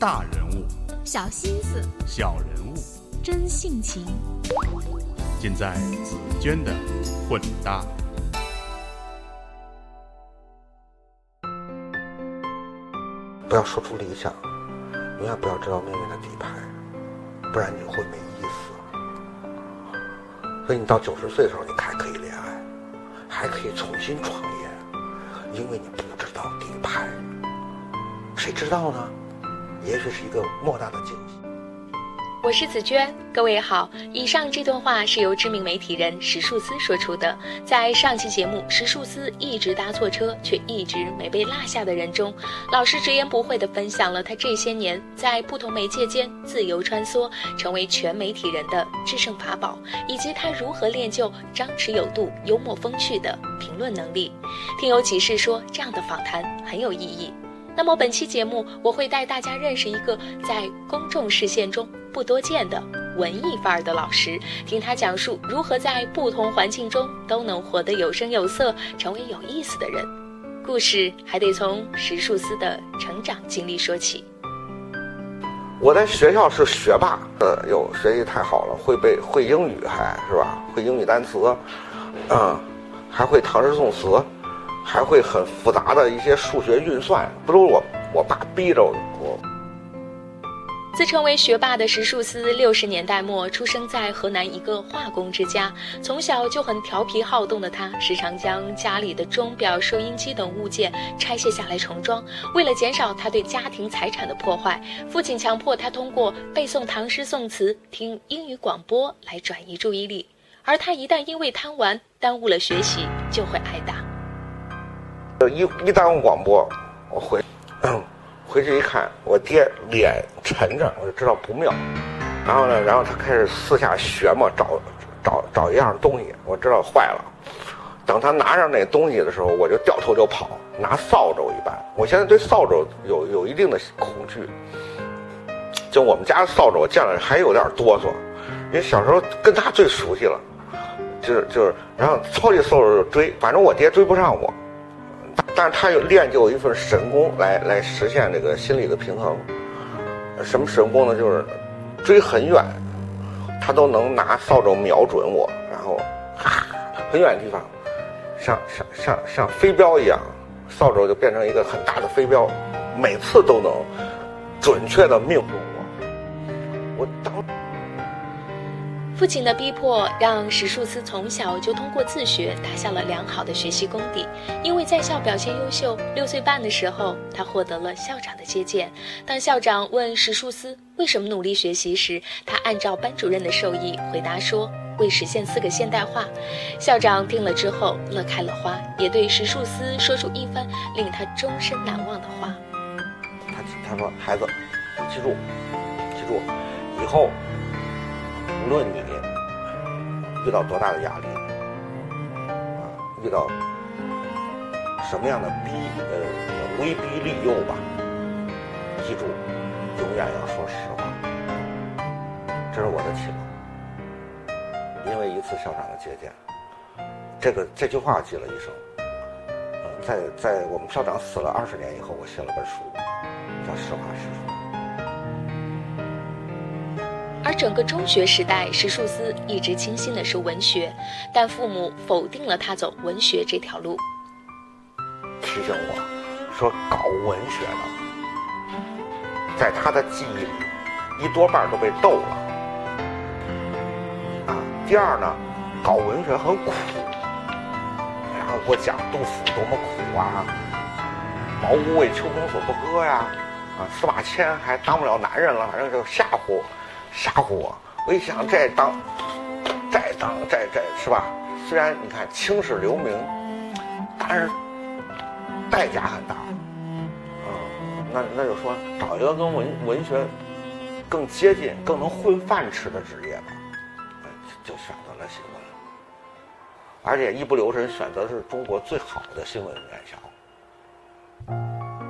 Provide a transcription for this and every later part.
大人物，小心思，小人物，真性情，尽在紫娟的混搭。不要说出理想，永远不要知道命运的底牌，不然你会没意思。所以你到九十岁的时候，你还可以恋爱，还可以重新创业，因为你不知道底牌。谁知道呢？也许是一个莫大的惊喜。我是紫娟，各位好。以上这段话是由知名媒体人石树思说出的。在上期节目《石树思一直搭错车，却一直没被落下的人》中，老师直言不讳地分享了他这些年在不同媒介间自由穿梭，成为全媒体人的制胜法宝，以及他如何练就张弛有度、幽默风趣的评论能力。听友启示说，这样的访谈很有意义。那么本期节目，我会带大家认识一个在公众视线中不多见的文艺范儿的老师，听他讲述如何在不同环境中都能活得有声有色，成为有意思的人。故事还得从石树思的成长经历说起。我在学校是学霸，呃，哟，学习太好了，会背会英语，还是吧？会英语单词，嗯，还会唐诗宋词。还会很复杂的一些数学运算，不是我我爸逼着我。自称为学霸的石树思，六十年代末出生在河南一个化工之家。从小就很调皮好动的他，时常将家里的钟表、收音机等物件拆卸下来重装。为了减少他对家庭财产的破坏，父亲强迫他通过背诵唐诗宋词、听英语广播来转移注意力。而他一旦因为贪玩耽误了学习，就会挨打。一一耽误广播，我回回去一看，我爹脸沉着，我就知道不妙。然后呢，然后他开始四下学嘛，找找找一样东西，我知道坏了。等他拿上那东西的时候，我就掉头就跑，拿扫帚一般。我现在对扫帚有有一定的恐惧。就我们家扫帚，我见了还有点哆嗦，因为小时候跟他最熟悉了，就是就是，然后抄起扫帚就追，反正我爹追不上我。但是他有练就一份神功来来实现这个心理的平衡。什么神功呢？就是追很远，他都能拿扫帚瞄准我，然后很远的地方，像像像像飞镖一样，扫帚就变成一个很大的飞镖，每次都能准确的命中父亲的逼迫让石树思从小就通过自学打下了良好的学习功底。因为在校表现优秀，六岁半的时候，他获得了校长的接见。当校长问石树思为什么努力学习时，他按照班主任的授意回答说：“为实现四个现代化。”校长听了之后乐开了花，也对石树思说出一番令他终身难忘的话。他他说：“孩子，你记住，记住，以后。”无论你遇到多大的压力，啊，遇到什么样的逼呃威逼利诱吧，记住，永远要说实话。这是我的启蒙，因为一次校长的接见，这个这句话记了一生。在在我们校长死了二十年以后，我写了本书，叫《实话实说》。整个中学时代，石树思一直倾心的是文学，但父母否定了他走文学这条路。提醒我说，搞文学的，在他的记忆里，一多半都被逗了。啊，第二呢，搞文学很苦，然后给我讲杜甫多么苦啊，茅屋为秋风所不歌呀，啊，司马迁还当不了男人了，反正就吓唬我。吓唬我！我一想，再当，再当，再再是吧？虽然你看青史留名，但是代价很大。嗯，那那就说找一个跟文文学更接近、更能混饭吃的职业吧，就选择了新闻。而且一不留神选择的是中国最好的新闻院校。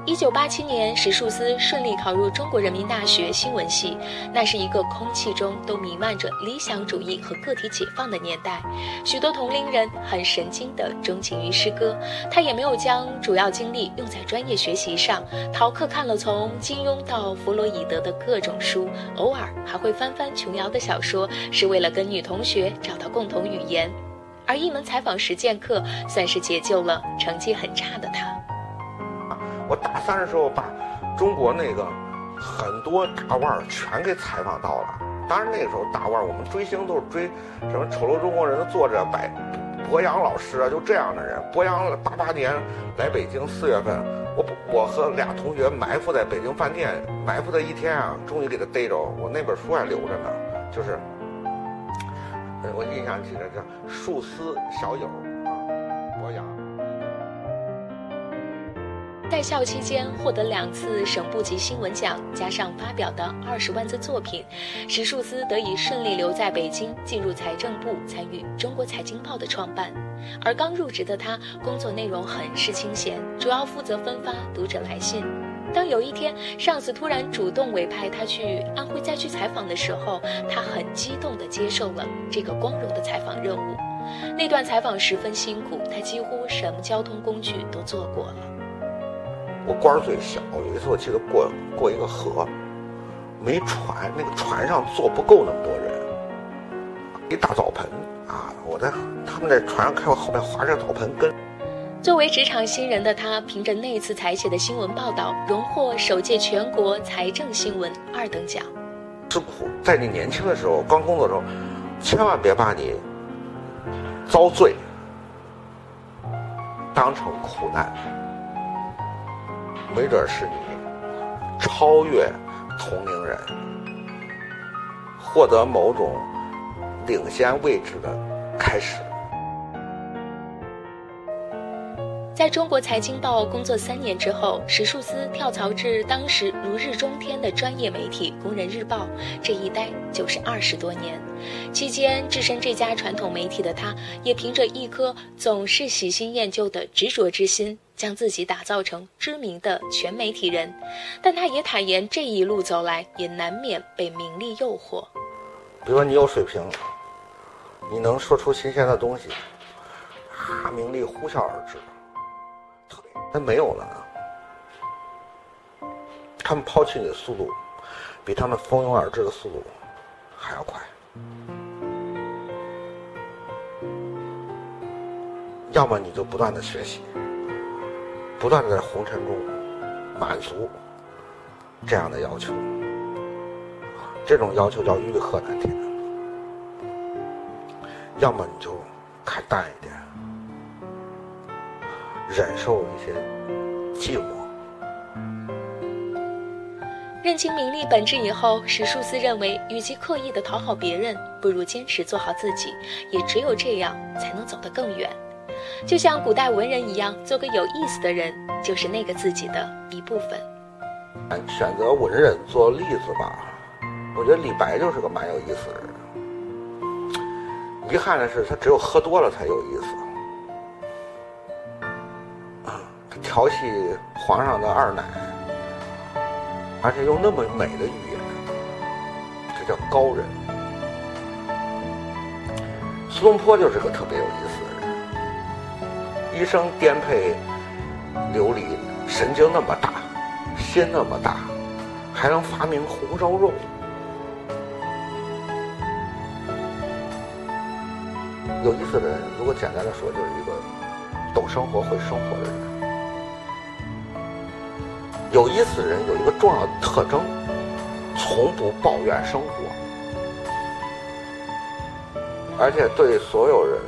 一九八七年，石树思顺利考入中国人民大学新闻系。那是一个空气中都弥漫着理想主义和个体解放的年代，许多同龄人很神经地钟情于诗歌。他也没有将主要精力用在专业学习上，逃课看了从金庸到弗洛伊德的各种书，偶尔还会翻翻琼瑶的小说，是为了跟女同学找到共同语言。而一门采访实践课，算是解救了成绩很差的他。我大三的时候把中国那个很多大腕儿全给采访到了。当然那个时候大腕儿我们追星都是追什么《丑陋中国人》的作者白博洋老师啊，就这样的人。博洋八八年来北京四月份，我我和俩同学埋伏在北京饭店，埋伏的一天啊，终于给他逮着。我那本书还留着呢，就是，我印象记得叫《树丝小友》啊，博洋。在校期间获得两次省部级新闻奖，加上发表的二十万字作品，石树思得以顺利留在北京，进入财政部参与《中国财经报》的创办。而刚入职的他，工作内容很是清闲，主要负责分发读者来信。当有一天上司突然主动委派他去安徽灾区采访的时候，他很激动地接受了这个光荣的采访任务。那段采访十分辛苦，他几乎什么交通工具都坐过了。我官儿最小，有一次我记得过过一个河，没船，那个船上坐不够那么多人，一大澡盆啊！我在他们在船上看我后面划着澡盆跟。作为职场新人的他，凭着那次采写的新闻报道，荣获首届全国财政新闻二等奖。吃苦，在你年轻的时候，刚工作的时候，千万别把你遭罪当成苦难。没准是你超越同龄人，获得某种领先位置的开始。在中国财经报工作三年之后，石树思跳槽至当时如日中天的专业媒体《工人日报》，这一待就是二十多年。期间，置身这家传统媒体的他，也凭着一颗总是喜新厌旧的执着之心。将自己打造成知名的全媒体人，但他也坦言，这一路走来也难免被名利诱惑。比如说，你有水平，你能说出新鲜的东西，啊，名利呼啸而至。特别，但没有了。他们抛弃你的速度，比他们蜂拥而至的速度还要快。要么你就不断的学习。不断的在红尘中满足这样的要求，这种要求叫欲壑难填。要么你就看淡一点，忍受一些寂寞。认清名利本质以后，史树思认为，与其刻意的讨好别人，不如坚持做好自己。也只有这样，才能走得更远。就像古代文人一样，做个有意思的人，就是那个自己的一部分。选择文人做例子吧，我觉得李白就是个蛮有意思的人。遗憾的是，他只有喝多了才有意思。调戏皇上的二奶，而且用那么美的语言，这叫高人。苏东坡就是个特别有意思的人。一生颠沛流离，神经那么大，心那么大，还能发明红烧肉。有意思的人，如果简单的说，就是一个懂生活、会生活的人。有意思的人有一个重要的特征，从不抱怨生活，而且对所有人。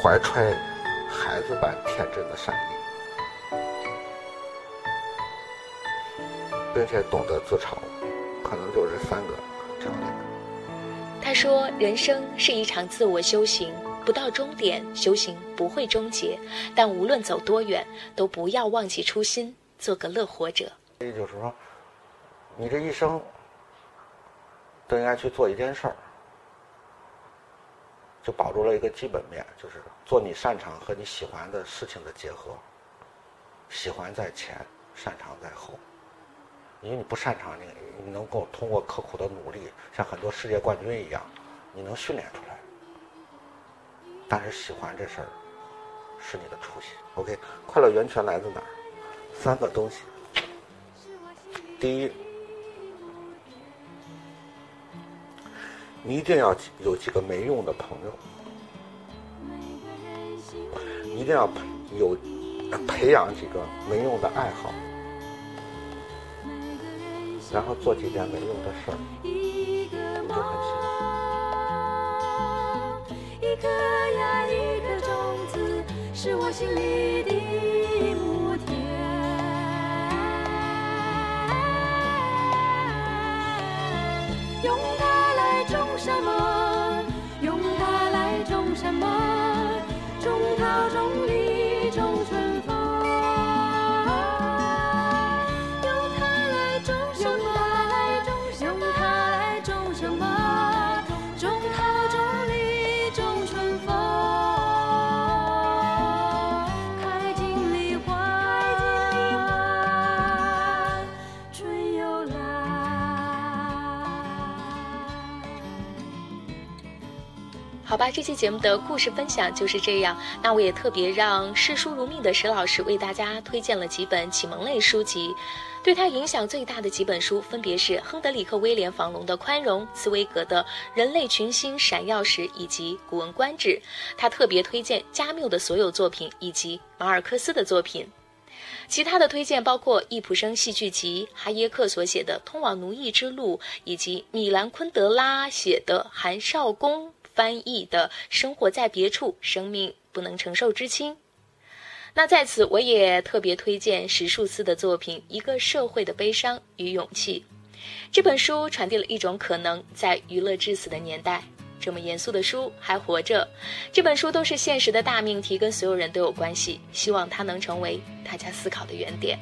怀揣孩子般天真的善意，并且懂得自嘲，可能就是三个条件。他说：“人生是一场自我修行，不到终点，修行不会终结。但无论走多远，都不要忘记初心，做个乐活者。”也就是说，你这一生都应该去做一件事儿。就保住了一个基本面，就是做你擅长和你喜欢的事情的结合。喜欢在前，擅长在后。因为你不擅长，你你能够通过刻苦的努力，像很多世界冠军一样，你能训练出来。但是喜欢这事儿是你的初心。OK，快乐源泉来自哪儿？三个东西。第一，你一定要有几个没用的朋友，一定要有培养几个没用的爱好，然后做几件没用的事儿，你就很幸福。是我心里的好吧，这期节目的故事分享就是这样。那我也特别让视书如命的石老师为大家推荐了几本启蒙类书籍，对他影响最大的几本书分别是亨德里克·威廉·房龙的《宽容》，茨威格的《人类群星闪耀时》以及《古文观止》。他特别推荐加缪的所有作品以及马尔克斯的作品。其他的推荐包括易卜生戏剧集、哈耶克所写的《通往奴役之路》，以及米兰昆德拉写的《韩少功》。翻译的《生活在别处，生命不能承受之轻》。那在此，我也特别推荐石树思的作品《一个社会的悲伤与勇气》。这本书传递了一种可能，在娱乐至死的年代，这么严肃的书还活着。这本书都是现实的大命题，跟所有人都有关系。希望它能成为大家思考的原点。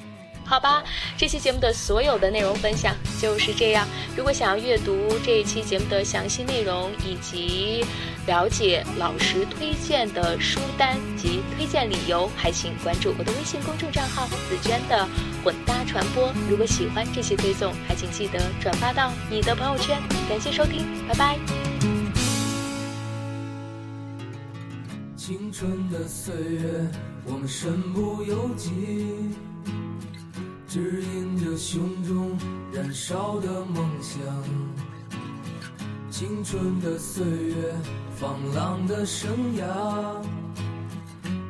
好吧，这期节目的所有的内容分享就是这样。如果想要阅读这一期节目的详细内容，以及了解老师推荐的书单及推荐理由，还请关注我的微信公众账号“紫娟的混搭传播”。如果喜欢这期推送，还请记得转发到你的朋友圈。感谢收听，拜拜。青春的岁月，我们身不由己。指引着胸中燃烧的梦想，青春的岁月，放浪的生涯，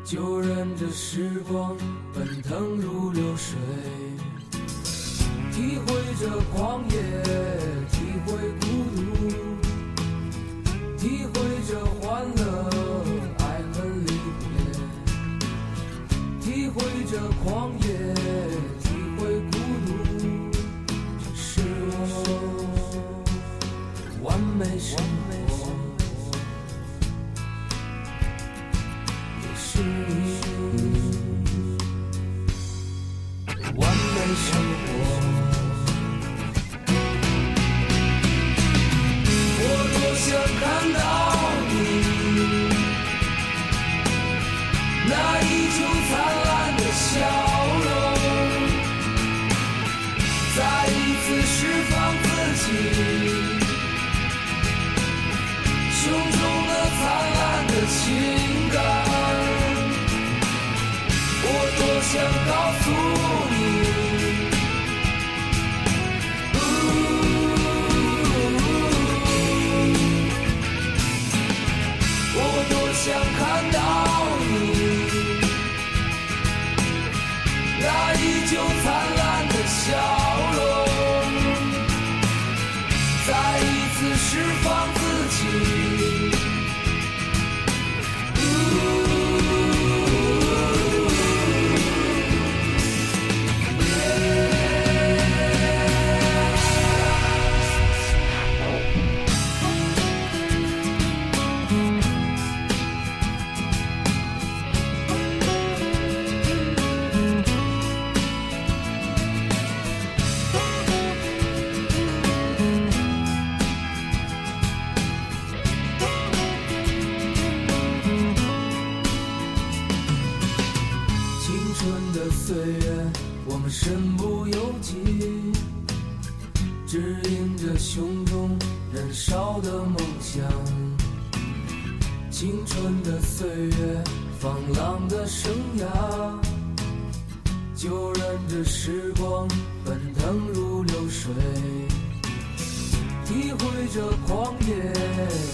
就任这时光奔腾如流水，体会着狂野，体会孤独，体会着欢乐，爱恨离别，体会着狂野。完美生活，也是你完美生活。我多想看到体会着狂野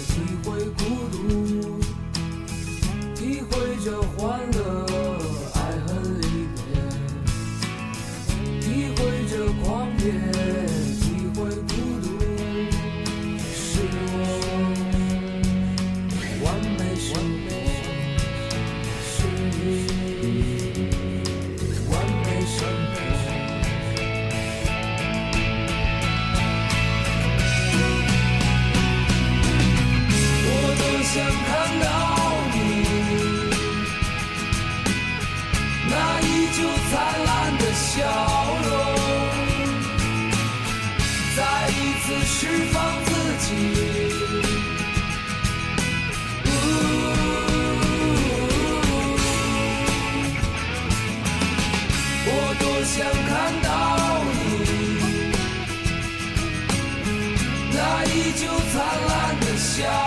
体会孤独体会着欢乐爱恨离别体会着狂野。想看到你那依旧灿烂的笑。